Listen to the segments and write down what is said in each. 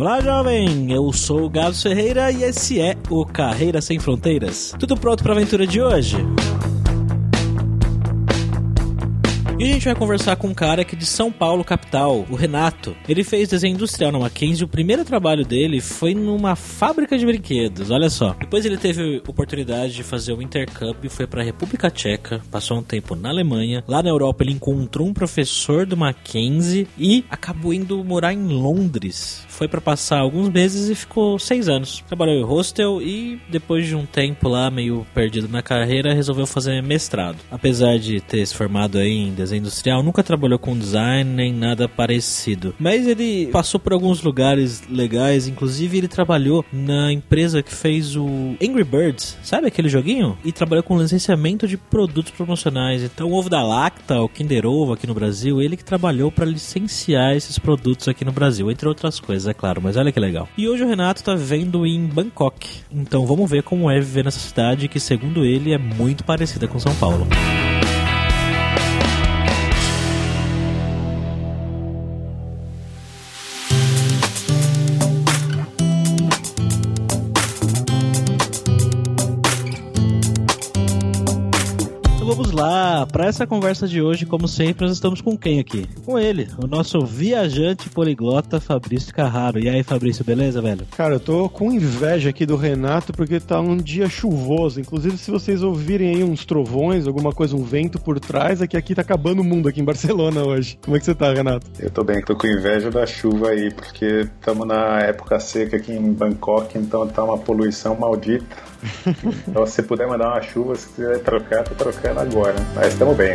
Olá, jovem! Eu sou o Galo Ferreira e esse é o Carreira Sem Fronteiras. Tudo pronto para a aventura de hoje? E a gente vai conversar com um cara aqui de São Paulo, capital, o Renato. Ele fez desenho industrial na Mackenzie o primeiro trabalho dele foi numa fábrica de brinquedos, olha só. Depois ele teve oportunidade de fazer o intercâmbio, foi para a República Tcheca, passou um tempo na Alemanha. Lá na Europa ele encontrou um professor do Mackenzie e acabou indo morar em Londres. Foi para passar alguns meses e ficou seis anos. Trabalhou em hostel e depois de um tempo lá meio perdido na carreira, resolveu fazer mestrado. Apesar de ter se formado aí em desenho industrial, nunca trabalhou com design nem nada parecido. Mas ele passou por alguns lugares legais, inclusive ele trabalhou na empresa que fez o Angry Birds, sabe aquele joguinho? E trabalhou com licenciamento de produtos promocionais. Então, o ovo da Lacta, o Kinder Ovo aqui no Brasil, ele que trabalhou para licenciar esses produtos aqui no Brasil, entre outras coisas, é claro. Mas olha que legal. E hoje o Renato tá vivendo em Bangkok. Então, vamos ver como é viver nessa cidade que, segundo ele, é muito parecida com São Paulo. vamos Para essa conversa de hoje, como sempre, nós estamos com quem aqui? Com ele, o nosso viajante poliglota Fabrício Carraro. E aí, Fabrício, beleza, velho? Cara, eu tô com inveja aqui do Renato porque tá um dia chuvoso. Inclusive, se vocês ouvirem aí uns trovões, alguma coisa, um vento por trás, é que aqui tá acabando o mundo aqui em Barcelona hoje. Como é que você tá, Renato? Eu tô bem, tô com inveja da chuva aí, porque estamos na época seca aqui em Bangkok, então tá uma poluição maldita. Então, se puder mandar uma chuva, se quiser trocar, tô trocando agora. Mas estamos bem.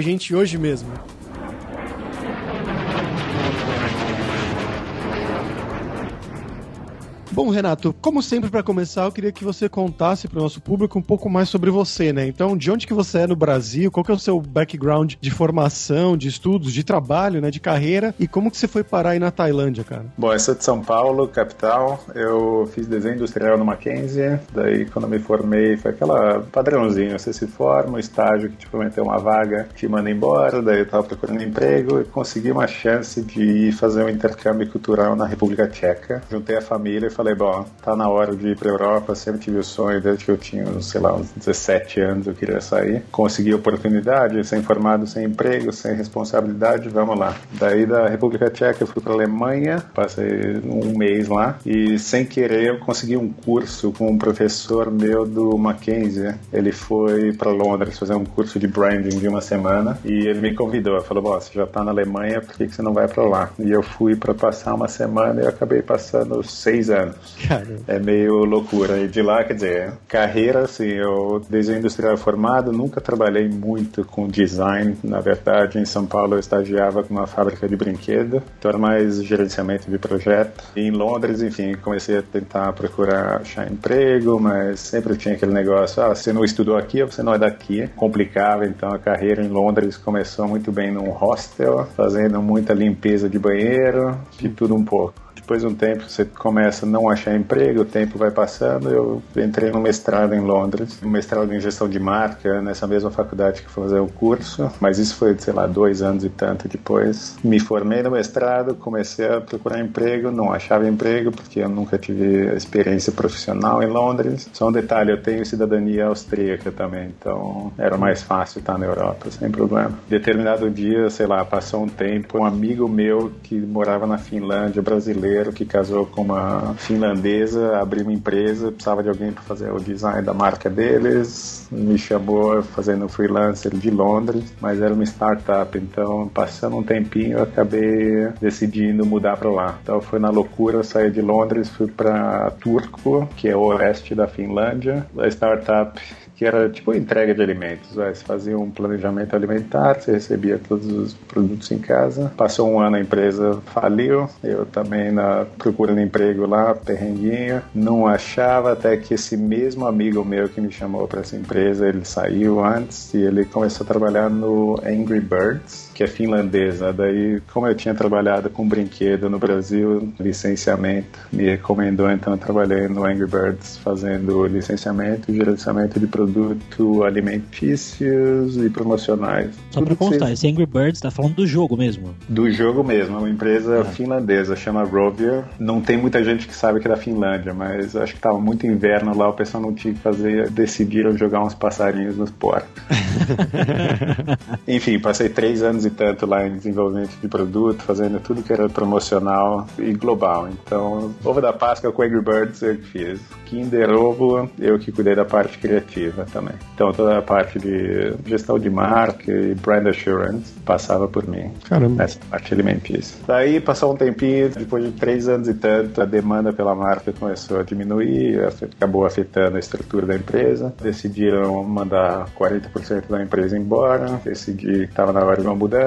gente hoje mesmo. Bom, Renato, como sempre para começar, eu queria que você contasse para o nosso público um pouco mais sobre você, né? Então, de onde que você é no Brasil? Qual que é o seu background de formação, de estudos, de trabalho, né, de carreira e como que você foi parar aí na Tailândia, cara? Bom, eu sou de São Paulo, capital. Eu fiz desenho industrial no Mackenzie. Daí, quando me formei, foi aquela padrãozinho, você se forma, estágio que te prometeu uma vaga, te manda embora, daí eu tava procurando emprego e consegui uma chance de fazer um intercâmbio cultural na República Tcheca. Juntei a família e falei, bom, tá na hora de ir pra Europa, sempre tive o sonho, desde que eu tinha, sei lá, uns 17 anos eu queria sair. Consegui a oportunidade, sem formado, sem emprego, sem responsabilidade, vamos lá. Daí da República Tcheca eu fui pra Alemanha, passei um mês lá e sem querer eu consegui um curso com um professor meu do Mackenzie. Ele foi para Londres fazer um curso de branding de uma semana e ele me convidou, falou, bom, você já tá na Alemanha, por que, que você não vai para lá? E eu fui para passar uma semana e eu acabei passando seis anos. Caramba. É meio loucura. E de lá, quer dizer, carreira, assim, eu desenho industrial formado, nunca trabalhei muito com design. Na verdade, em São Paulo eu estagiava com uma fábrica de brinquedo, então era mais gerenciamento de projeto. E em Londres, enfim, comecei a tentar procurar achar emprego, mas sempre tinha aquele negócio, ah, você não estudou aqui, você não é daqui. Complicava, então a carreira em Londres começou muito bem num hostel, fazendo muita limpeza de banheiro, de tudo um pouco depois de um tempo você começa a não achar emprego, o tempo vai passando. Eu entrei no mestrado em Londres, um mestrado em gestão de marca, nessa mesma faculdade que fazer o curso, mas isso foi, sei lá, dois anos e tanto depois. Me formei no mestrado, comecei a procurar emprego, não achava emprego porque eu nunca tive experiência profissional em Londres. Só um detalhe, eu tenho cidadania austríaca também, então era mais fácil estar na Europa, sem problema. Determinado dia, sei lá, passou um tempo, um amigo meu que morava na Finlândia, brasileiro, que casou com uma finlandesa, abriu uma empresa, precisava de alguém para fazer o design da marca deles, me chamou fazendo freelancer de Londres, mas era uma startup, então passando um tempinho eu acabei decidindo mudar para lá. Então foi na loucura, eu saí de Londres, fui para Turku, que é o oeste da Finlândia. A startup que era tipo entrega de alimentos. Né? Você fazia um planejamento alimentar, você recebia todos os produtos em casa. Passou um ano a empresa faliu, eu também na procurando emprego lá, perrenguinha, não achava até que esse mesmo amigo meu que me chamou para essa empresa, ele saiu antes e ele começou a trabalhar no Angry Birds que é finlandesa. Daí, como eu tinha trabalhado com brinquedo no Brasil, licenciamento, me recomendou, então eu trabalhei no Angry Birds fazendo licenciamento e gerenciamento de produtos alimentícios e promocionais. Só para constar, esse Angry Birds tá falando do jogo mesmo? Do jogo mesmo, é uma empresa ah. finlandesa, chama Rovia. Não tem muita gente que sabe que é da Finlândia, mas acho que tava muito inverno lá, o pessoal não tinha que fazer, decidiram jogar uns passarinhos nos porcos. Enfim, passei três anos e tanto lá em desenvolvimento de produto, fazendo tudo que era promocional e global. Então, ovo da Páscoa com Angry Birds eu que fiz. Kinder Ovo, eu que cuidei da parte criativa também. Então, toda a parte de gestão de marca e brand assurance passava por mim. Caramba. Essa parte alimentícia. Daí, passou um tempinho, depois de três anos e tanto, a demanda pela marca começou a diminuir, acabou afetando a estrutura da empresa. Decidiram mandar 40% da empresa embora, decidi que estava na hora de uma mudança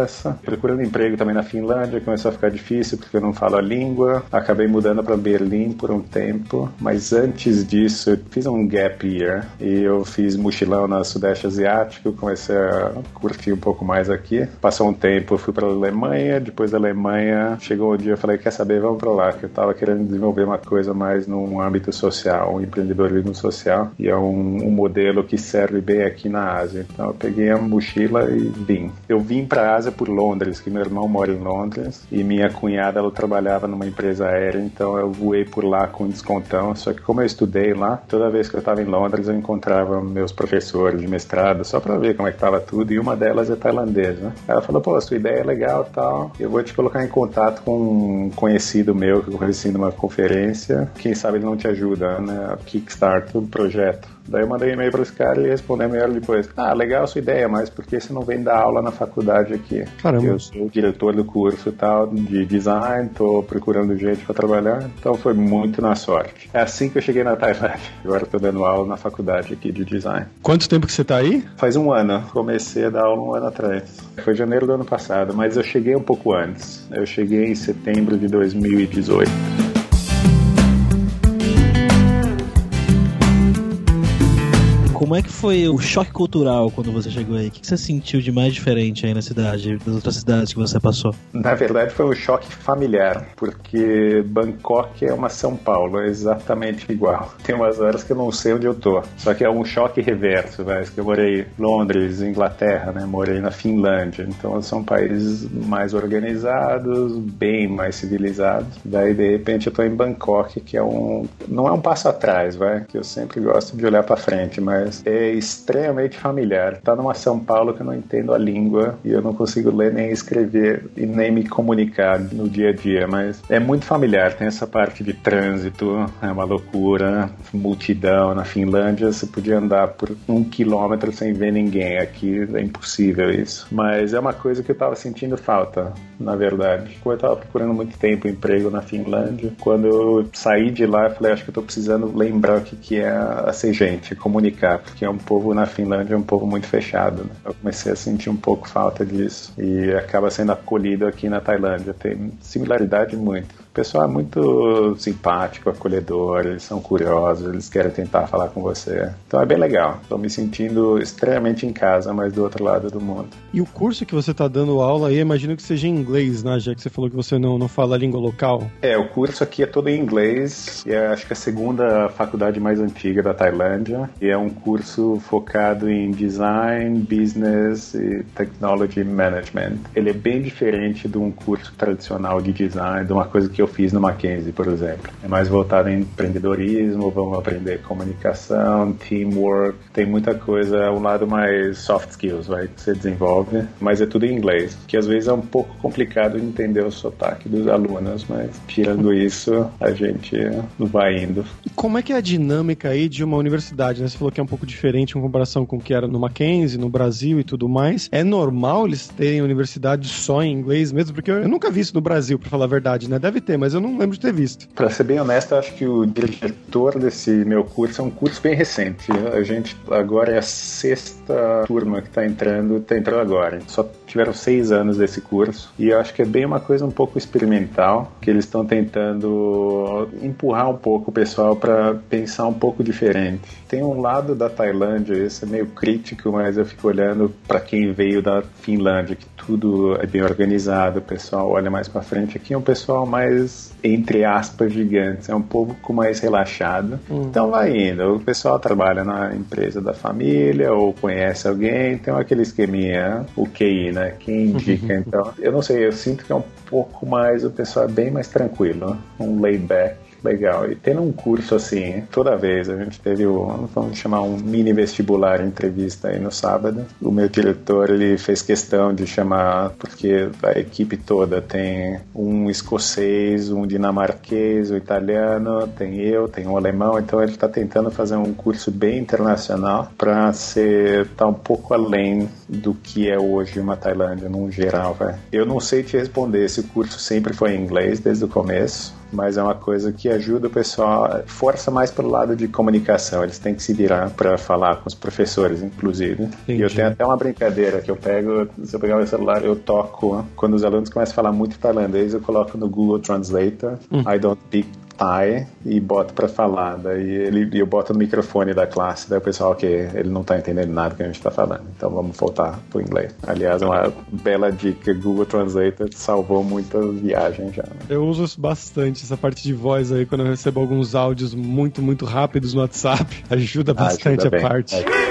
procurando emprego também na Finlândia, começou a ficar difícil porque eu não falo a língua. Acabei mudando para Berlim por um tempo, mas antes disso eu fiz um gap year e eu fiz mochilão no Sudeste Asiático, comecei a curtir um pouco mais aqui. Passou um tempo, eu fui para Alemanha, depois da Alemanha chegou um dia eu falei, quer saber, vamos para lá, que eu estava querendo desenvolver uma coisa mais no âmbito social, um empreendedorismo social, e é um, um modelo que serve bem aqui na Ásia. Então eu peguei a mochila e vim. Eu vim para a Ásia por Londres, que meu irmão mora em Londres e minha cunhada ela trabalhava numa empresa aérea, então eu voei por lá com descontão. Só que como eu estudei lá, toda vez que eu estava em Londres eu encontrava meus professores de mestrado só para ver como é que estava tudo e uma delas é tailandesa. Ela falou: "Pô, sua ideia é legal, tal. Eu vou te colocar em contato com um conhecido meu que eu conheci numa conferência. Quem sabe ele não te ajuda, né? A Kickstart o projeto." Daí eu mandei e-mail para esse cara e ele respondeu meia hora depois: Ah, legal a sua ideia, mas por que você não vem dar aula na faculdade aqui? Caramba. Eu sou o diretor do curso tal de design, tô procurando gente para trabalhar, então foi muito na sorte. É assim que eu cheguei na Tailândia. Agora tô dando aula na faculdade aqui de design. Quanto tempo que você tá aí? Faz um ano. Comecei a dar aula um ano atrás. Foi janeiro do ano passado, mas eu cheguei um pouco antes. Eu cheguei em setembro de 2018. Como é que foi o choque cultural quando você chegou aí? O que você sentiu de mais diferente aí na cidade, das outras cidades que você passou? Na verdade, foi um choque familiar, porque Bangkok é uma São Paulo, é exatamente igual. Tem umas horas que eu não sei onde eu tô. Só que é um choque reverso, né? que eu morei em Londres, Inglaterra, né? Morei na Finlândia. Então são países mais organizados, bem mais civilizados. Daí de repente eu tô em Bangkok, que é um não é um passo atrás, vai, que eu sempre gosto de olhar para frente, mas é extremamente familiar. Tá numa São Paulo que eu não entendo a língua e eu não consigo ler nem escrever e nem me comunicar no dia a dia, mas é muito familiar. Tem essa parte de trânsito, é uma loucura, multidão. Na Finlândia você podia andar por um quilômetro sem ver ninguém. Aqui é impossível isso. Mas é uma coisa que eu tava sentindo falta, na verdade. Eu tava procurando muito tempo emprego na Finlândia. Quando eu saí de lá, eu falei, acho que eu tô precisando lembrar o que, que é ser gente, comunicar porque é um povo na Finlândia, é um povo muito fechado. Né? Eu comecei a sentir um pouco falta disso e acaba sendo acolhido aqui na Tailândia. Tem similaridade muito. O pessoal é muito simpático, acolhedor, eles são curiosos, eles querem tentar falar com você. Então é bem legal. Estou me sentindo extremamente em casa, mas do outro lado do mundo. E o curso que você está dando aula aí, imagino que seja em inglês, né? Já que você falou que você não, não fala a língua local. É, o curso aqui é todo em inglês. E é, acho que é a segunda faculdade mais antiga da Tailândia. E é um curso focado em design, business e technology management. Ele é bem diferente de um curso tradicional de design, de uma coisa que eu fiz no Mackenzie, por exemplo. É mais voltado em empreendedorismo, vamos aprender comunicação, teamwork, tem muita coisa, um lado mais soft skills, vai, que você desenvolve, mas é tudo em inglês, que às vezes é um pouco complicado de entender o sotaque dos alunos, mas tirando isso, a gente vai indo. E como é que é a dinâmica aí de uma universidade, né? Você falou que é um pouco diferente em comparação com o que era no Mackenzie, no Brasil e tudo mais. É normal eles terem universidade só em inglês mesmo? Porque eu nunca vi isso no Brasil, para falar a verdade, né? Deve ter ter, mas eu não lembro de ter visto. Para ser bem honesto, acho que o diretor desse meu curso é um curso bem recente. A gente agora é a sexta turma que está entrando, está entrando agora. Só tiveram seis anos desse curso e eu acho que é bem uma coisa um pouco experimental, que eles estão tentando empurrar um pouco o pessoal para pensar um pouco diferente. Tem um lado da Tailândia, esse é meio crítico, mas eu fico olhando para quem veio da Finlândia, que tudo é bem organizado, o pessoal olha mais para frente. Aqui é um pessoal mais, entre aspas, gigantes, é um pouco mais relaxado. Hum. Então vai indo. O pessoal trabalha na empresa da família ou conhece alguém, tem aquele esqueminha, o QI, né? Quem indica, então. Eu não sei, eu sinto que é um pouco mais, o pessoal é bem mais tranquilo, um laid back legal. E tendo um curso assim, toda vez, a gente teve o, vamos chamar um mini vestibular entrevista aí no sábado. O meu diretor, ele fez questão de chamar, porque a equipe toda tem um escocês, um dinamarquês, um italiano, tem eu, tem um alemão, então ele está tentando fazer um curso bem internacional para ser tá um pouco além do que é hoje uma Tailândia num geral, véio. Eu não sei te responder, esse curso sempre foi em inglês desde o começo mas é uma coisa que ajuda o pessoal, força mais pelo lado de comunicação. Eles têm que se virar para falar com os professores, inclusive. Entendi. E eu tenho até uma brincadeira que eu pego, se eu pegar o celular, eu toco. Quando os alunos começam a falar muito tailandês, eu coloco no Google Translator. Hum. I don't speak Thai e boto para falar. Daí ele, eu boto no microfone da classe, daí o pessoal que ele não tá entendendo nada que a gente tá falando. Então vamos voltar pro inglês. Aliás, uma bela dica, Google Translator salvou muitas viagens já. Né? Eu uso bastante essa parte de voz aí quando eu recebo alguns áudios muito, muito rápidos no WhatsApp. Ajuda bastante ajuda a parte. É.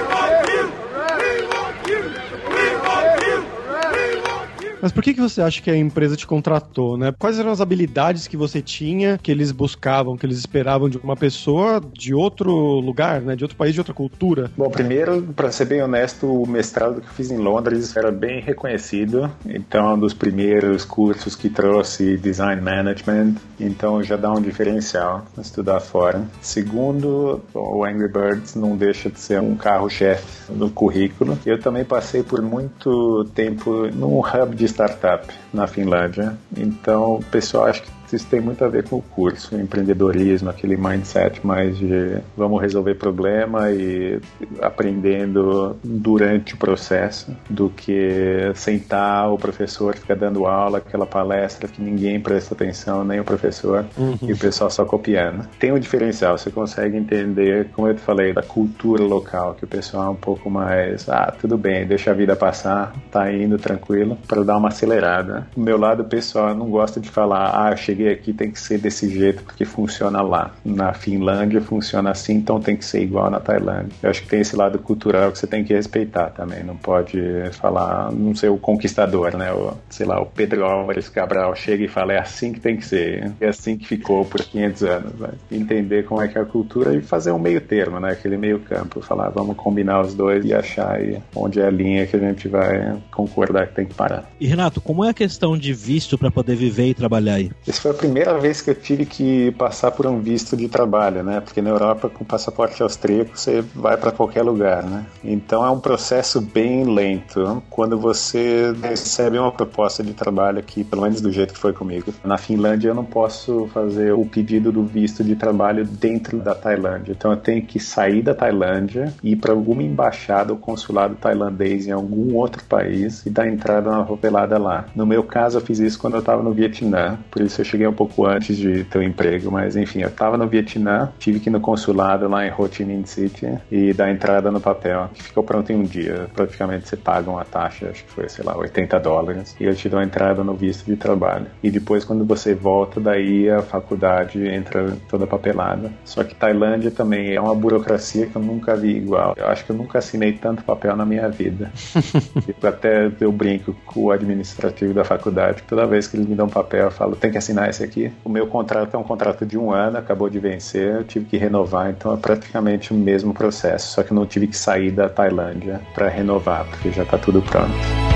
Mas por que, que você acha que a empresa te contratou, né? Quais eram as habilidades que você tinha, que eles buscavam, que eles esperavam de uma pessoa de outro lugar, né? De outro país, de outra cultura? Bom, primeiro, para ser bem honesto, o mestrado que eu fiz em Londres era bem reconhecido. Então, é um dos primeiros cursos que trouxe design management. Então, já dá um diferencial estudar fora. Segundo, o Angry Birds não deixa de ser um carro-chefe no currículo. Eu também passei por muito tempo num hub de startup na Finlândia. Então, o pessoal acho que isso tem muito a ver com o curso, empreendedorismo, aquele mindset mais de vamos resolver problema e aprendendo durante o processo, do que sentar o professor ficar dando aula, aquela palestra que ninguém presta atenção, nem o professor, uhum. e o pessoal só copiando. Tem um diferencial, você consegue entender, como eu te falei, da cultura local, que o pessoal é um pouco mais, ah, tudo bem, deixa a vida passar, tá indo tranquilo, para dar uma acelerada. Do meu lado pessoal, eu não gosto de falar, ah, cheguei aqui tem que ser desse jeito porque funciona lá. Na Finlândia funciona assim, então tem que ser igual na Tailândia. Eu acho que tem esse lado cultural que você tem que respeitar também. Não pode falar, não sei, o conquistador, né? O, sei lá, o Pedro Álvares Cabral chega e fala, é assim que tem que ser. É assim que ficou por 500 anos. Né? Entender como é que é a cultura e fazer um meio termo, né? Aquele meio campo. Falar, vamos combinar os dois e achar aí onde é a linha que a gente vai concordar que tem que parar. E Renato, como é a questão de visto para poder viver e trabalhar aí? Esse foi a primeira vez que eu tive que passar por um visto de trabalho, né? Porque na Europa, com passaporte austríaco, você vai para qualquer lugar, né? Então é um processo bem lento. Quando você recebe uma proposta de trabalho aqui, pelo menos do jeito que foi comigo, na Finlândia eu não posso fazer o pedido do visto de trabalho dentro da Tailândia. Então eu tenho que sair da Tailândia, ir para alguma embaixada ou consulado tailandês em algum outro país e dar entrada na papelada lá. No meu caso, eu fiz isso quando eu estava no Vietnã, por isso eu cheguei um pouco antes de ter um emprego, mas enfim, eu estava no Vietnã, tive que ir no consulado lá em Ho Chi Minh City e dar entrada no papel, que ficou pronto em um dia. Praticamente você paga uma taxa, acho que foi, sei lá, 80 dólares, e eu te dou a entrada no visto de trabalho. E depois, quando você volta, daí a faculdade entra toda papelada. Só que Tailândia também é uma burocracia que eu nunca vi igual. Eu acho que eu nunca assinei tanto papel na minha vida. Até eu brinco com o administrativo da faculdade, toda vez que eles me dão papel, eu falo, tem que assinar esse aqui. O meu contrato é um contrato de um ano, acabou de vencer, eu tive que renovar, então é praticamente o mesmo processo, só que não tive que sair da Tailândia para renovar, porque já está tudo pronto.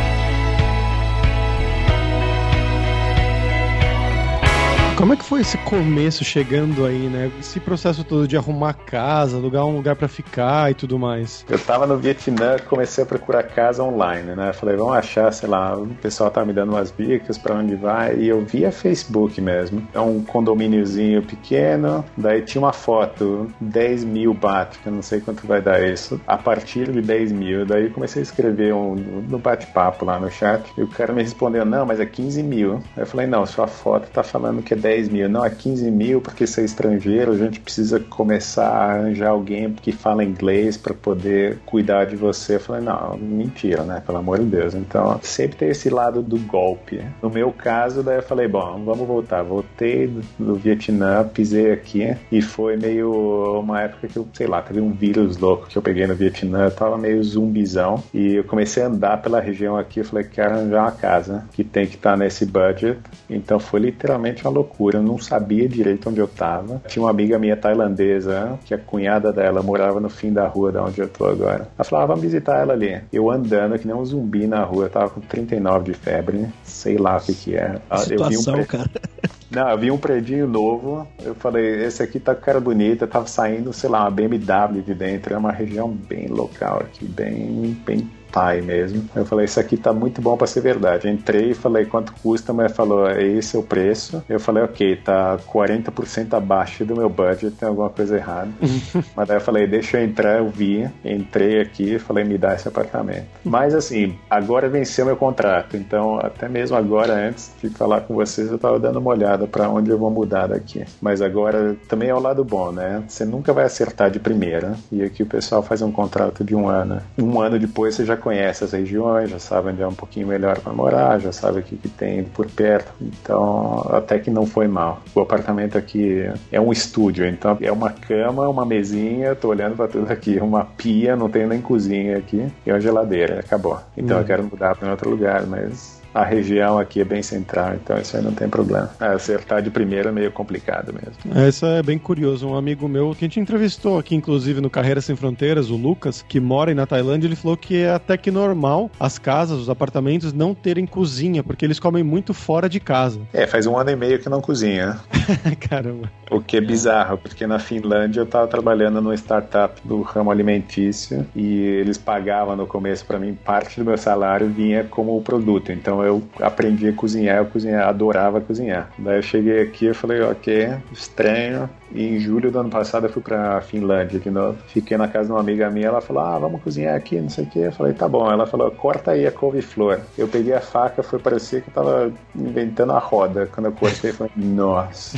Como é que foi esse começo chegando aí, né? Esse processo todo de arrumar casa, alugar um lugar para ficar e tudo mais. Eu tava no Vietnã, comecei a procurar casa online, né? Falei, vamos achar, sei lá, o pessoal tá me dando umas dicas para onde vai e eu via Facebook mesmo. É um condomíniozinho pequeno, daí tinha uma foto, 10 mil baht, que eu não sei quanto vai dar isso, a partir de 10 mil. Daí comecei a escrever um, no bate-papo lá no chat e o cara me respondeu, não, mas é 15 mil. Aí eu falei, não, sua foto tá falando que é 10 mil, não, é 15 mil porque você é estrangeiro, a gente precisa começar a arranjar alguém que fala inglês para poder cuidar de você. Eu falei, não, mentira, né? Pelo amor de Deus. Então, sempre tem esse lado do golpe. No meu caso, daí eu falei, bom, vamos voltar. Voltei do Vietnã, pisei aqui e foi meio uma época que eu, sei lá, teve um vírus louco que eu peguei no Vietnã, eu tava meio zumbizão e eu comecei a andar pela região aqui, eu falei, quero arranjar uma casa que tem que estar tá nesse budget. Então foi literalmente uma loucura. Eu não sabia direito onde eu tava. Tinha uma amiga minha tailandesa, que a cunhada dela morava no fim da rua da onde eu tô agora. Ela falava, ah, vamos visitar ela ali. Eu andando que nem um zumbi na rua, eu tava com 39 de febre, sei lá o que que é. Situação, eu vi um cara. Não, eu vi um predinho novo, eu falei, esse aqui tá com cara bonita, tava saindo, sei lá, uma BMW de dentro, é uma região bem local aqui, bem, bem Thai mesmo. Eu falei, isso aqui tá muito bom para ser verdade. Entrei e falei quanto custa, mas falou, é esse é o preço. Eu falei, ok, tá 40% abaixo do meu budget, tem alguma coisa errada. mas daí eu falei, deixa eu entrar, eu vi, entrei aqui falei, me dá esse apartamento. Mas assim, agora venceu meu contrato, então até mesmo agora, antes de falar com vocês, eu tava dando uma olhada para onde eu vou mudar daqui. Mas agora também é o lado bom, né? Você nunca vai acertar de primeira. E aqui o pessoal faz um contrato de um ano. Um ano depois você já conhece as regiões, já sabe onde é um pouquinho melhor para morar, já sabe o que, que tem por perto. Então, até que não foi mal. O apartamento aqui é um estúdio, então é uma cama, uma mesinha, tô olhando para tudo aqui, uma pia, não tem nem cozinha aqui, e uma geladeira, acabou. Então hum. eu quero mudar para outro lugar, mas a região aqui é bem central, então isso aí não tem problema. É, acertar de primeira é meio complicado mesmo. É, isso é bem curioso. Um amigo meu que a gente entrevistou aqui, inclusive, no Carreira Sem Fronteiras, o Lucas, que mora na Tailândia, ele falou que é até que normal as casas, os apartamentos não terem cozinha, porque eles comem muito fora de casa. É, faz um ano e meio que não cozinha. Caramba. O que é bizarro, porque na Finlândia eu estava trabalhando numa startup do ramo alimentício e eles pagavam no começo para mim parte do meu salário vinha como produto. Então eu aprendi a cozinhar, eu cozinhar, adorava cozinhar. Daí eu cheguei aqui e falei, ok, estranho. E em julho do ano passado eu fui pra Finlândia de novo. Fiquei na casa de uma amiga minha, ela falou, ah, vamos cozinhar aqui, não sei o que. Eu falei, tá bom. Ela falou, corta aí a couve-flor. Eu peguei a faca, foi parecer que eu tava inventando a roda. Quando eu cortei, eu falei, nossa,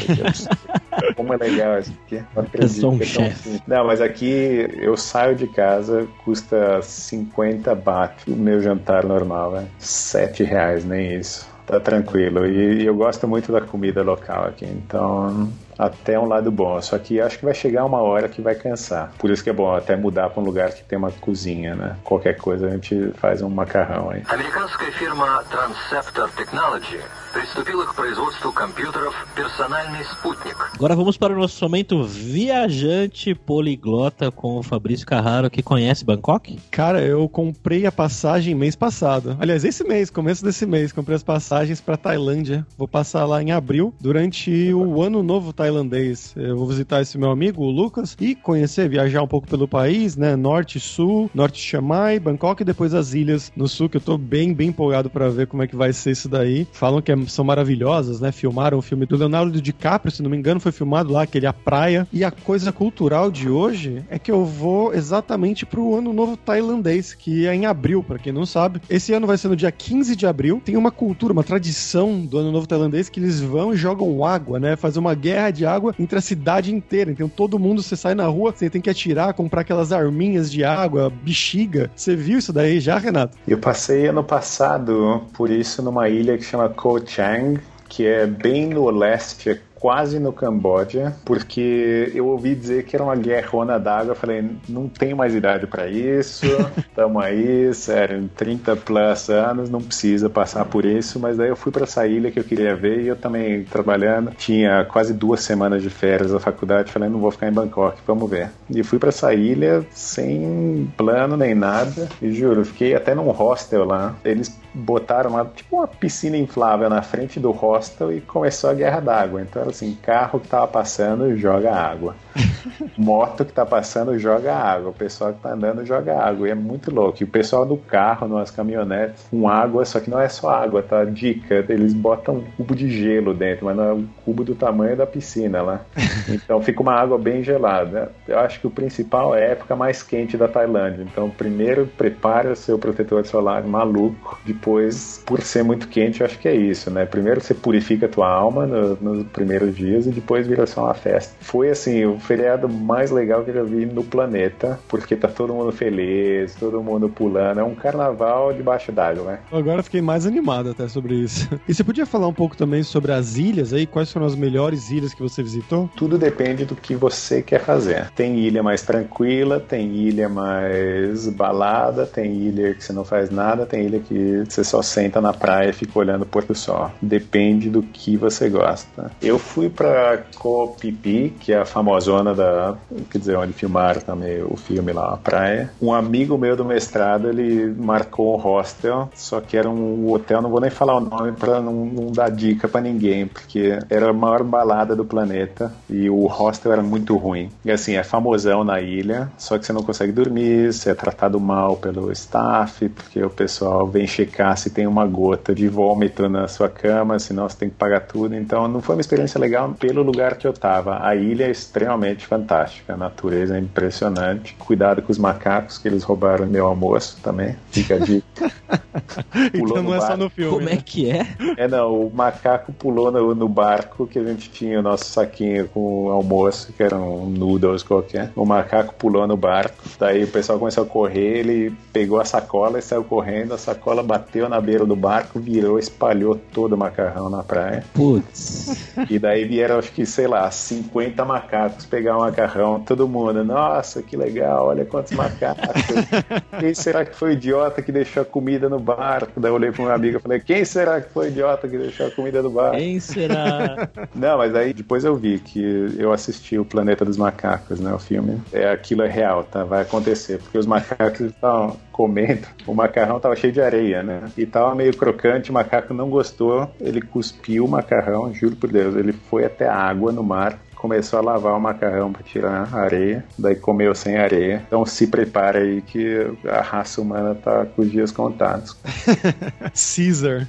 como é legal isso aqui. Não acredito um que é Não, mas aqui eu saio de casa, custa 50 baht o meu jantar normal, é 7 reais, nem isso. Tá tranquilo. E, e eu gosto muito da comida local aqui, então até um lado bom. Só que acho que vai chegar uma hora que vai cansar. Por isso que é bom até mudar para um lugar que tem uma cozinha, né? Qualquer coisa a gente faz um macarrão aí. Американская фирма Transceptor Technology приступила к производству компьютеров «Персональный спутник». Agora vamos para o nosso momento viajante poliglota com o Fabrício Carraro, que conhece Bangkok? Cara, eu comprei a passagem mês passado. Aliás, esse mês, começo desse mês, comprei as passagens para Tailândia. Vou passar lá em abril, durante o ano novo tailandês. Eu vou visitar esse meu amigo, o Lucas, e conhecer, viajar um pouco pelo país, né? Norte, Sul, Norte Chiang Mai, Bangkok e depois as ilhas no Sul, que eu tô bem, bem empolgado para ver como é que vai ser isso daí. Falam que é são maravilhosas, né? Filmaram o filme do Leonardo DiCaprio, se não me engano, foi filmado lá, aquele A Praia. E a coisa cultural de hoje é que eu vou exatamente pro Ano Novo Tailandês, que é em abril, para quem não sabe. Esse ano vai ser no dia 15 de abril. Tem uma cultura, uma tradição do Ano Novo Tailandês que eles vão e jogam água, né? Fazer uma guerra de água entre a cidade inteira. Então todo mundo, você sai na rua, você tem que atirar, comprar aquelas arminhas de água, bexiga. Você viu isso daí já, Renato? Eu passei ano passado por isso numa ilha que chama Koh Chang, que é bem no leste quase no Camboja, porque eu ouvi dizer que era uma guerrona d'água. Falei, não tenho mais idade para isso, tamo aí, sério, 30 plus anos, não precisa passar por isso. Mas daí eu fui para essa ilha que eu queria ver e eu também trabalhando. Tinha quase duas semanas de férias da faculdade. Falei, não vou ficar em Bangkok, vamos ver. E fui para essa ilha sem plano nem nada. E juro, fiquei até num hostel lá. Eles botaram uma, tipo uma piscina inflável na frente do hostel e começou a guerra d'água. Então assim: carro que tava passando, joga água. Moto que tá passando, joga água. O pessoal que tá andando, joga água. E é muito louco. E o pessoal do carro, nas caminhonetes, com água, só que não é só água, tá? Dica: eles botam um cubo de gelo dentro, mas não é um cubo do tamanho da piscina lá. Então fica uma água bem gelada. Eu acho que o principal é a época mais quente da Tailândia. Então, primeiro, prepare o seu protetor solar maluco. Depois, por ser muito quente, eu acho que é isso, né? Primeiro você purifica a tua alma no, nos primeiros dias e depois vira só uma festa. Foi assim, o feriado mais legal que eu já vi no planeta, porque tá todo mundo feliz, todo mundo pulando. É um carnaval debaixo d'água, né? Agora fiquei mais animado até sobre isso. E você podia falar um pouco também sobre as ilhas aí? Quais foram as melhores ilhas que você visitou? Tudo depende do que você quer fazer. Tem ilha mais tranquila, tem ilha mais balada, tem ilha que você não faz nada, tem ilha que você só senta na praia e fica olhando o pôr do sol. Depende do que você gosta. Eu fui Phi Phi, que é a famosona da, quer dizer, onde filmaram também o filme lá, a praia. Um amigo meu do mestrado, ele marcou um hostel, só que era um hotel, não vou nem falar o nome pra não, não dar dica pra ninguém, porque era a maior balada do planeta e o hostel era muito ruim. E assim, é famosão na ilha, só que você não consegue dormir, você é tratado mal pelo staff, porque o pessoal vem checar se tem uma gota de vômito na sua cama, senão você tem que pagar tudo. Então não foi uma experiência legal pelo lugar que eu tava. A ilha é extremamente fantástica, a natureza é impressionante. Cuidado com os macacos, que eles roubaram meu almoço também. Fica a dica. então não é só no filme. Como né? é que é? É, não, o macaco pulou no, no, barco que a gente tinha o nosso saquinho com o almoço, que era um noodles qualquer. O macaco pulou no barco, daí o pessoal começou a correr, ele pegou a sacola e saiu correndo, a sacola bateu na beira do barco, virou, espalhou todo o macarrão na praia. Putz. E daí vieram, acho que, sei lá, 50 macacos pegar o macarrão, todo mundo, nossa, que legal, olha quantos macacos. Quem será que foi o idiota que deixou a comida no barco? Daí eu olhei para uma amiga e falei, quem será que foi o idiota que deixou a comida no barco? Quem será? Não, mas aí depois eu vi que eu assisti o Planeta dos Macacos, né, o filme. É, aquilo é real, tá? Vai acontecer, porque os macacos estavam comendo, o macarrão tava cheio de areia, né? E tava meio crocante, o macaco não gostou, ele cuspiu o macarrão, juro por Deus, ele foi até a água no mar, começou a lavar o macarrão para tirar a areia, daí comeu sem areia. Então se prepara aí que a raça humana tá com os dias contados. Caesar.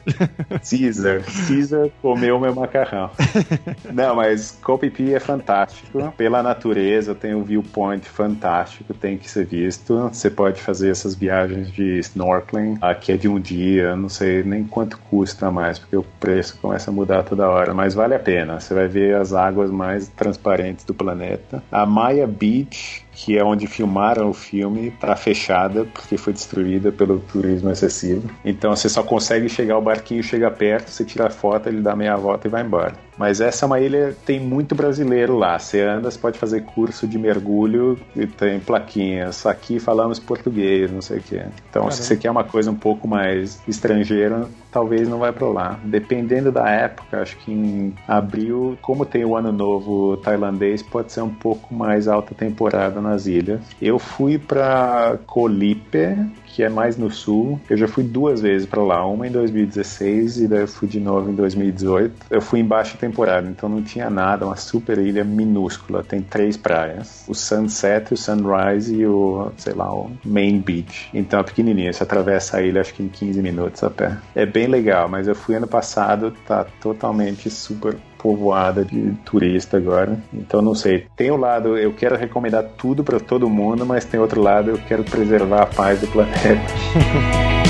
Caesar. Caesar comeu meu macarrão. Não, mas Copipi é fantástico. Pela natureza, tem um viewpoint fantástico, tem que ser visto. Você pode fazer essas viagens de snorkeling. Aqui é de um dia, não sei nem quanto custa mais, porque o preço começa a mudar toda hora, mas vale a pena. Você vai ver as águas mais transparentes do planeta. A Maya Beach, que é onde filmaram o filme, está fechada porque foi destruída pelo turismo excessivo. Então você só consegue chegar, o barquinho chega perto, você tira a foto, ele dá meia volta e vai embora. Mas essa é uma ilha, tem muito brasileiro lá. Você anda, você pode fazer curso de mergulho e tem plaquinhas. Aqui falamos português, não sei o quê. Então, Caramba. se você quer uma coisa um pouco mais estrangeira, talvez não vai para lá. Dependendo da época, acho que em abril, como tem o ano novo tailandês, pode ser um pouco mais alta temporada nas ilhas. Eu fui para Colipe, que é mais no sul. Eu já fui duas vezes para lá, uma em 2016 e daí eu fui de novo em 2018. Eu fui em baixa temporada, então não tinha nada, uma super ilha minúscula, tem três praias, o Sunset, o Sunrise e o, sei lá, o Main Beach. Então é pequenininho, você atravessa a ilha acho que em 15 minutos a pé. É bem legal, mas eu fui ano passado, tá totalmente super povoada de turista agora. Então não sei. Tem o um lado eu quero recomendar tudo para todo mundo, mas tem outro lado eu quero preservar a paz do planeta.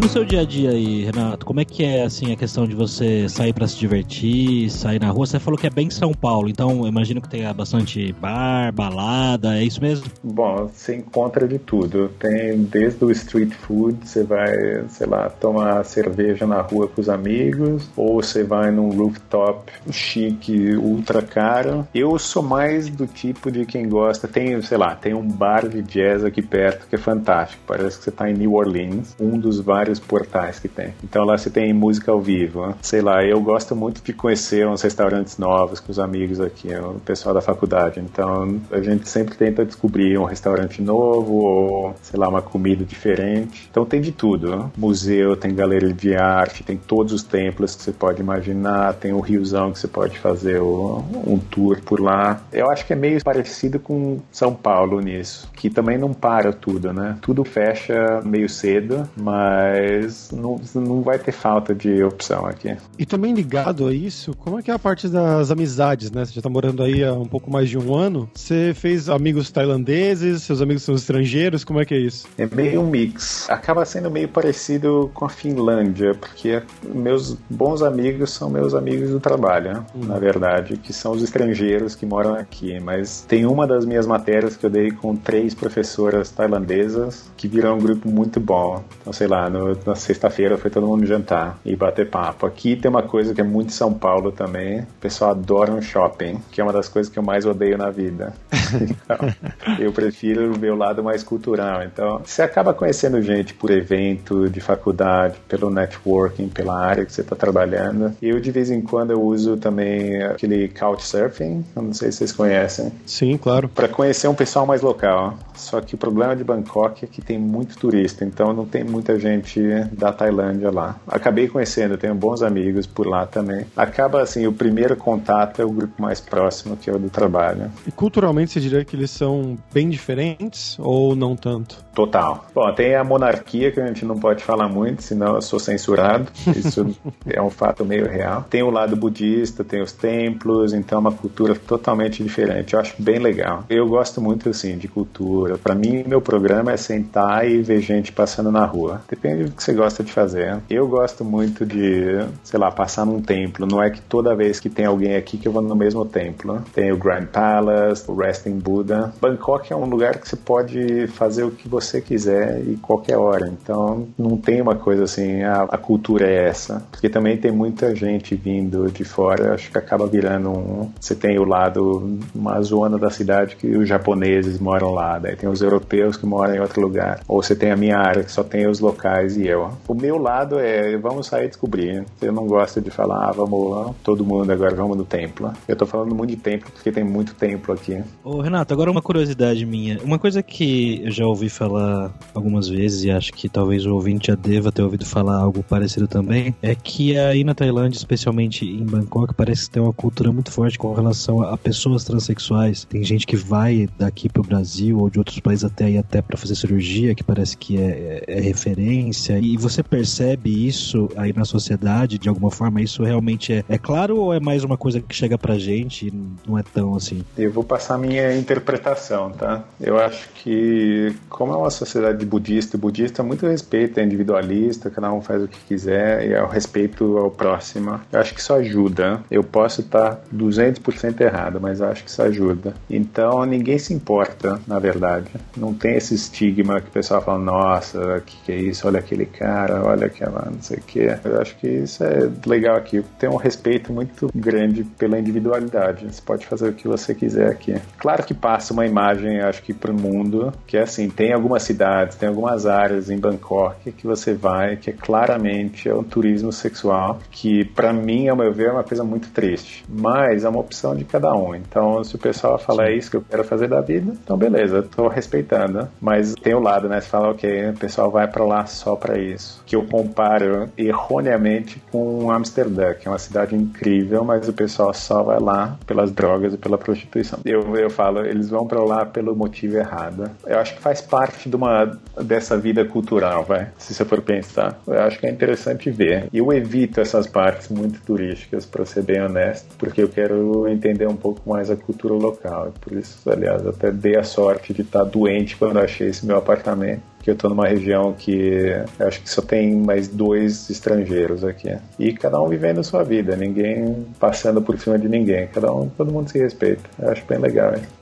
no seu dia a dia aí, Renato, como é que é assim a questão de você sair para se divertir, sair na rua? Você falou que é bem São Paulo, então imagino que tenha bastante bar, balada, é isso mesmo? Bom, você encontra de tudo. Tem desde o street food, você vai, sei lá, tomar cerveja na rua com os amigos, ou você vai num rooftop chique, ultra caro. Eu sou mais do tipo de quem gosta. Tem, sei lá, tem um bar de jazz aqui perto que é fantástico. Parece que você tá em New Orleans, um dos vários vários portais que tem. Então lá você tem música ao vivo. Sei lá, eu gosto muito de conhecer uns restaurantes novos com os amigos aqui, o pessoal da faculdade. Então a gente sempre tenta descobrir um restaurante novo ou, sei lá, uma comida diferente. Então tem de tudo. Museu, tem galeria de arte, tem todos os templos que você pode imaginar, tem o riozão que você pode fazer um tour por lá. Eu acho que é meio parecido com São Paulo nisso, que também não para tudo, né? Tudo fecha meio cedo, mas não, não vai ter falta de opção aqui. E também ligado a isso, como é que é a parte das amizades, né? Você já tá morando aí há um pouco mais de um ano. Você fez amigos tailandeses, seus amigos são estrangeiros, como é que é isso? É meio um mix. Acaba sendo meio parecido com a Finlândia, porque meus bons amigos são meus amigos do trabalho, hum. na verdade, que são os estrangeiros que moram aqui. Mas tem uma das minhas matérias que eu dei com três professoras tailandesas que viram um grupo muito bom. Então, sei lá, no, na sexta-feira foi todo mundo jantar e bater papo. Aqui tem uma coisa que é muito São Paulo também. O pessoal adora um shopping, que é uma das coisas que eu mais odeio na vida. Então, eu prefiro o meu lado mais cultural. Então, você acaba conhecendo gente por evento, de faculdade, pelo networking, pela área que você está trabalhando. Eu, de vez em quando, eu uso também aquele Couchsurfing. Eu não sei se vocês conhecem. Sim, claro. Para conhecer um pessoal mais local. Só que o problema de Bangkok é que tem muito turista, então não tem muita gente da Tailândia lá. Acabei conhecendo, tenho bons amigos por lá também. Acaba assim, o primeiro contato é o grupo mais próximo, que é o do trabalho. E culturalmente você diria que eles são bem diferentes ou não tanto? Total. Bom, tem a monarquia que a gente não pode falar muito, senão eu sou censurado. Isso é um fato meio real. Tem o lado budista, tem os templos, então é uma cultura totalmente diferente. Eu acho bem legal. Eu gosto muito assim de cultura. Para mim, meu programa é sentar e ver gente passando na rua. Depende do que você gosta de fazer. Eu gosto muito de, sei lá, passar num templo. Não é que toda vez que tem alguém aqui que eu vou no mesmo templo. Tem o Grand Palace, o Resting Buddha. Bangkok é um lugar que você pode fazer o que você quiser e qualquer hora. Então, não tem uma coisa assim, a, ah, a cultura é essa. Porque também tem muita gente vindo de fora. Acho que acaba virando um. Você tem o lado, uma zona da cidade que os japoneses moram lá. Daí tem os europeus que moram em outro lugar. Ou você tem a minha área que só tem os locais e eu. O meu lado é vamos sair descobrir. Eu não gosto de falar, ah, vamos todo mundo agora, vamos no templo. Eu tô falando muito de templo porque tem muito templo aqui. Ô Renato, agora uma curiosidade minha. Uma coisa que eu já ouvi falar algumas vezes e acho que talvez o ouvinte já deva ter ouvido falar algo parecido também, é que aí na Tailândia, especialmente em Bangkok, parece que tem uma cultura muito forte com relação a pessoas transexuais. Tem gente que vai daqui pro Brasil ou de outros países até aí até para fazer cirurgia, que parece que é, é, é, referência. E você percebe isso aí na sociedade, de alguma forma? Isso realmente é, é claro ou é mais uma coisa que chega pra gente e não é tão assim? Eu vou passar minha interpretação, tá? Eu acho que, como é uma sociedade budista, o budista muito respeita, é individualista, cada um faz o que quiser e é o respeito ao próximo. Eu acho que isso ajuda. Eu posso estar 200% errado, mas eu acho que isso ajuda. Então, ninguém se importa, na verdade. Não tem esse estigma que o pessoal fala, nossa, o que, que é isso? Olha aquele cara, olha aquela não sei o que. Eu acho que isso é legal aqui. Tem um respeito muito grande pela individualidade. Você pode fazer o que você quiser aqui. Claro que passa uma imagem, acho que para o mundo, que é assim, tem algumas cidades, tem algumas áreas em Bangkok que você vai, que é claramente é um turismo sexual, que para mim, ao meu ver, é uma coisa muito triste. Mas é uma opção de cada um. Então, se o pessoal falar é isso que eu quero fazer da vida, então beleza, tô respeitando. Mas tem o lado, né? Você fala, ok, o pessoal vai para lá só para isso. Que eu comparo erroneamente com Amsterdã, que é uma cidade incrível, mas o pessoal só vai lá pelas drogas e pela prostituição. Eu, eu falo, eles vão para lá pelo motivo errado. Eu acho que faz parte de uma dessa vida cultural, vai. Se você for pensar, eu acho que é interessante ver. Eu evito essas partes muito turísticas, para ser bem honesto, porque eu quero entender um pouco mais a cultura local. Por isso, aliás, até dei a sorte de estar doente quando achei esse meu apartamento que eu tô numa região que acho que só tem mais dois estrangeiros aqui. E cada um vivendo a sua vida, ninguém passando por cima de ninguém. Cada um, todo mundo se respeita. Eu acho bem legal, hein?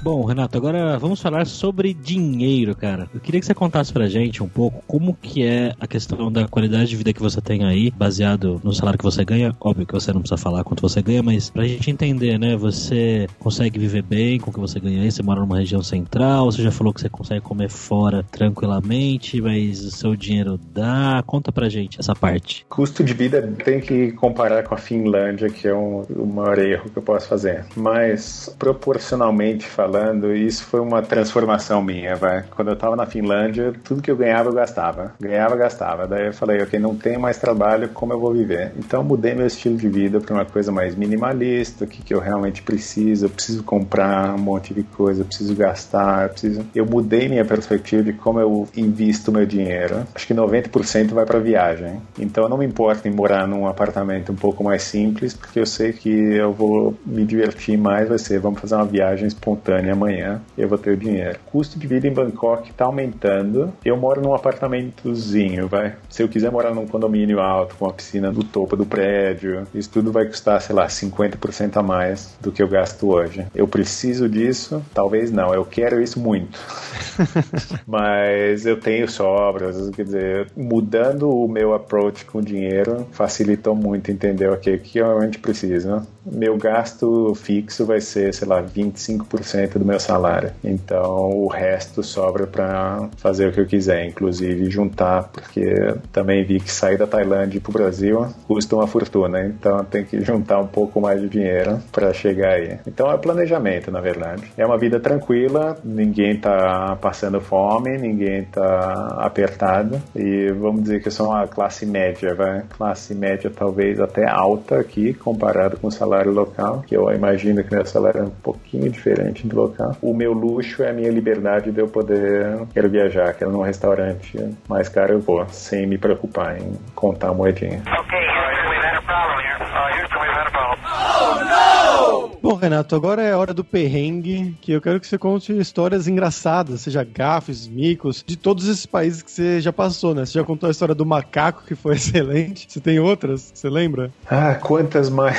Bom, Renato, agora vamos falar sobre dinheiro, cara. Eu queria que você contasse pra gente um pouco como que é a questão da qualidade de vida que você tem aí, baseado no salário que você ganha. Óbvio que você não precisa falar quanto você ganha, mas pra gente entender, né? Você consegue viver bem com o que você ganha aí? Você mora numa região central, você já falou que você consegue comer fora tranquilamente, mas o seu dinheiro dá. Conta pra gente essa parte. Custo de vida tem que comparar com a Finlândia, que é um, o maior erro que eu posso fazer. Mas, proporcionalmente falando, isso foi uma transformação minha, vai. Quando eu tava na Finlândia, tudo que eu ganhava, eu gastava. Ganhava, gastava. Daí eu falei, ok, não tenho mais trabalho, como eu vou viver? Então, mudei meu estilo de vida para uma coisa mais minimalista, o que, que eu realmente preciso. Eu preciso comprar um monte de coisa, eu preciso gastar, eu preciso... Eu mudei minha perspectiva de como eu invisto meu dinheiro. Acho que 90% vai para viagem. Então, eu não me importo em morar num apartamento um pouco mais simples, porque eu sei que eu vou me divertir mais, vai ser, vamos fazer uma viagem espontânea amanhã, eu vou ter o dinheiro. O custo de vida em Bangkok está aumentando. Eu moro num apartamentozinho, vai. Se eu quiser morar num condomínio alto, com uma piscina no topo do prédio, isso tudo vai custar, sei lá, 50% a mais do que eu gasto hoje. Eu preciso disso? Talvez não. Eu quero isso muito. Mas eu tenho sobras, quer dizer, mudando o meu approach com o dinheiro facilitou muito entender okay, o que eu realmente preciso. Meu gasto fixo vai ser, sei lá, 25% do meu salário. Então o resto sobra para fazer o que eu quiser, inclusive juntar, porque também vi que sair da Tailândia para o Brasil custa uma fortuna. Então tem que juntar um pouco mais de dinheiro para chegar aí. Então é planejamento, na verdade. É uma vida tranquila, ninguém tá passando fome, ninguém tá apertado e vamos dizer que eu sou uma classe média, vai? Classe média talvez até alta aqui comparado com o salário local, que eu imagino que meu salário é um pouquinho diferente do local. O meu luxo é a minha liberdade de eu poder quero viajar, quero num restaurante mais caro eu vou, sem me preocupar em contar a moedinha. Okay, Bom, Renato, agora é hora do perrengue, que eu quero que você conte histórias engraçadas, seja gafes, micos, de todos esses países que você já passou, né? Você já contou a história do macaco, que foi excelente. Você tem outras? Você lembra? Ah, quantas mais?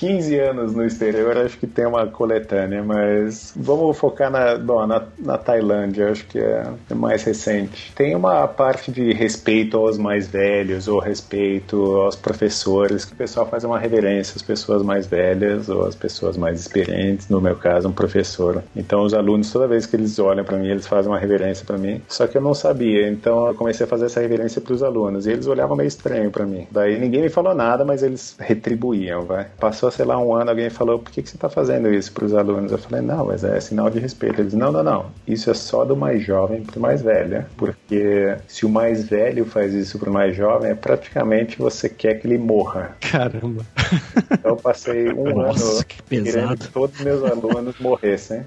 15 anos no exterior, acho que tem uma coletânea, mas vamos focar na, bom, na, na Tailândia, acho que é, é, mais recente. Tem uma parte de respeito aos mais velhos, ou respeito aos professores, que o pessoal faz uma reverência às pessoas mais velhas ou às pessoas mais experientes, no meu caso, um professor. Então, os alunos, toda vez que eles olham para mim, eles fazem uma reverência para mim, só que eu não sabia, então eu comecei a fazer essa reverência para os alunos, e eles olhavam meio estranho para mim. Daí ninguém me falou nada, mas eles retribuíam, vai. Passou sei lá, um ano, alguém falou, por que, que você está fazendo isso para os alunos? Eu falei, não, mas é sinal de respeito. Eles, não, não, não, isso é só do mais jovem para o mais velho, porque se o mais velho faz isso para o mais jovem, é praticamente você quer que ele morra. Caramba. Então eu passei um Nossa, ano que querendo que todos meus alunos morressem.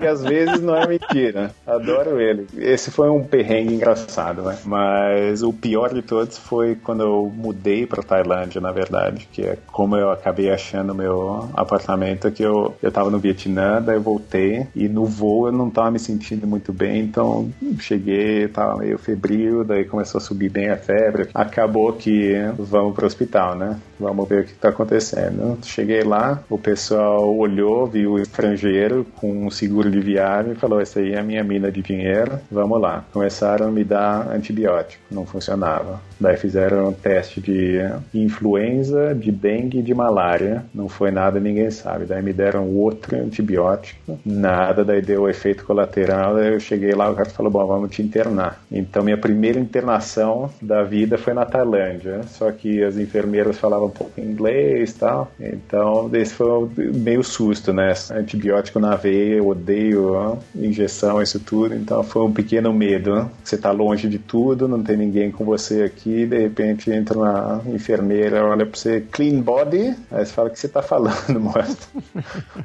E às vezes não é mentira. Adoro ele. Esse foi um perrengue engraçado, né? Mas o pior de todos foi quando eu mudei para Tailândia, na verdade, que é como eu acabei achando meu apartamento que eu, eu tava no Vietnã, daí eu voltei e no voo eu não tava me sentindo muito bem, então cheguei, tava meio febril, daí começou a subir bem a febre. Acabou que vamos pro hospital, né? Vamos ver o que tá acontecendo. Cheguei lá, o pessoal olhou, viu o estrangeiro com um seguro de viagem e falou: Essa aí é a minha mina de dinheiro, vamos lá. Começaram a me dar antibiótico, não funcionava. Daí fizeram um teste de influenza, de dengue e de malária. Não foi nada, ninguém sabe. Daí me deram outro antibiótico, nada. Daí deu efeito colateral. Daí eu cheguei lá, o cara falou: Bom, vamos te internar. Então minha primeira internação da vida foi na Tailândia. Só que as enfermeiras falavam um pouco inglês e tal. Então esse foi meio susto, né? Antibiótico na veia, eu odeio ó, injeção, isso tudo. Então foi um pequeno medo. Você tá longe de tudo, não tem ninguém com você aqui aqui, de repente entra uma enfermeira, olha pra você, clean body, aí você fala o que você tá falando, moça.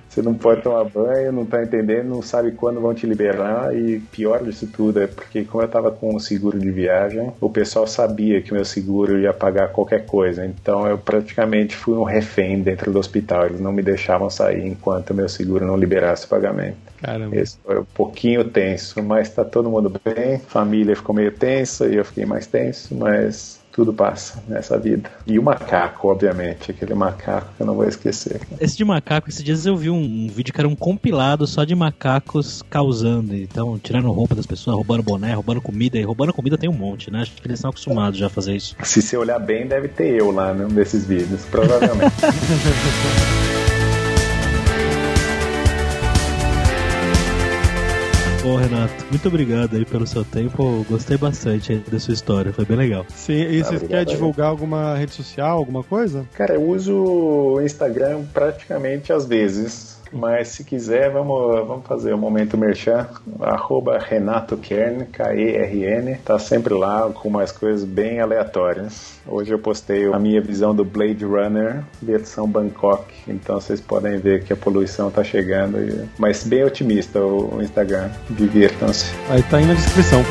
você não pode tomar banho, não tá entendendo, não sabe quando vão te liberar, e pior disso tudo é porque como eu tava com o seguro de viagem, o pessoal sabia que o meu seguro ia pagar qualquer coisa, então eu praticamente fui um refém dentro do hospital, eles não me deixavam sair enquanto o meu seguro não liberasse o pagamento. Caramba. Esse foi um pouquinho tenso, mas tá todo mundo bem. Família ficou meio tensa e eu fiquei mais tenso, mas tudo passa nessa vida. E o macaco, obviamente, aquele macaco que eu não vou esquecer. Esse de macaco, esses dias eu vi um, um vídeo que era um compilado só de macacos causando. Então, tirando roupa das pessoas, roubando boné, roubando comida. E roubando comida tem um monte, né? Acho que eles estão acostumados já a fazer isso. Se você olhar bem, deve ter eu lá num desses vídeos, provavelmente. Bom, Renato, muito obrigado aí pelo seu tempo. Gostei bastante da sua história, foi bem legal. Sim, e você quer divulgar alguma rede social, alguma coisa? Cara, eu uso o Instagram praticamente às vezes. Mas se quiser, vamos, vamos fazer o um momento merchan. Arroba Renato Kern, K-E-R-N. Tá sempre lá com umas coisas bem aleatórias. Hoje eu postei a minha visão do Blade Runner, versão Bangkok. Então vocês podem ver que a poluição tá chegando. Mas bem otimista o Instagram. Divirtam-se. Aí tá aí na descrição.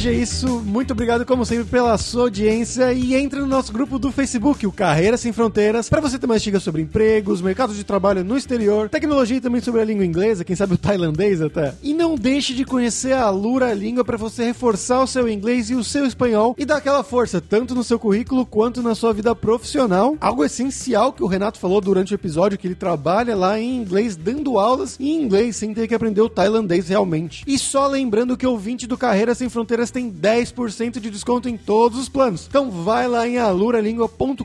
Hoje é isso. Muito obrigado, como sempre, pela sua audiência. E entre no nosso grupo do Facebook, o Carreira Sem Fronteiras, para você ter mais dicas sobre empregos, mercado de trabalho no exterior, tecnologia e também sobre a língua inglesa, quem sabe o tailandês até. E não deixe de conhecer a Lura Língua para você reforçar o seu inglês e o seu espanhol e dar aquela força, tanto no seu currículo quanto na sua vida profissional. Algo essencial que o Renato falou durante o episódio, que ele trabalha lá em inglês, dando aulas em inglês, sem ter que aprender o tailandês realmente. E só lembrando que o ouvinte do Carreira Sem Fronteiras tem 10% de desconto em todos os planos. Então vai lá em aluralingua.com.br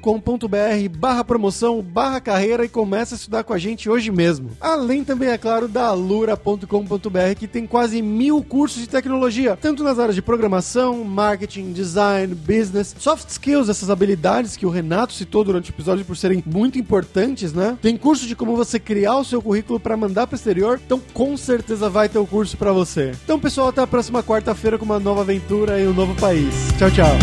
barra promoção, barra carreira e começa a estudar com a gente hoje mesmo. Além também, é claro, da alura.com.br que tem quase mil cursos de tecnologia, tanto nas áreas de programação, marketing, design, business, soft skills, essas habilidades que o Renato citou durante o episódio por serem muito importantes, né? Tem curso de como você criar o seu currículo para mandar para o exterior, então com certeza vai ter o curso para você. Então, pessoal, até a próxima quarta-feira com uma nova aventura em um novo país. Tchau, tchau.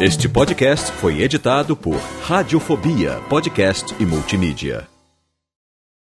Este podcast foi editado por Radiofobia, podcast e multimídia.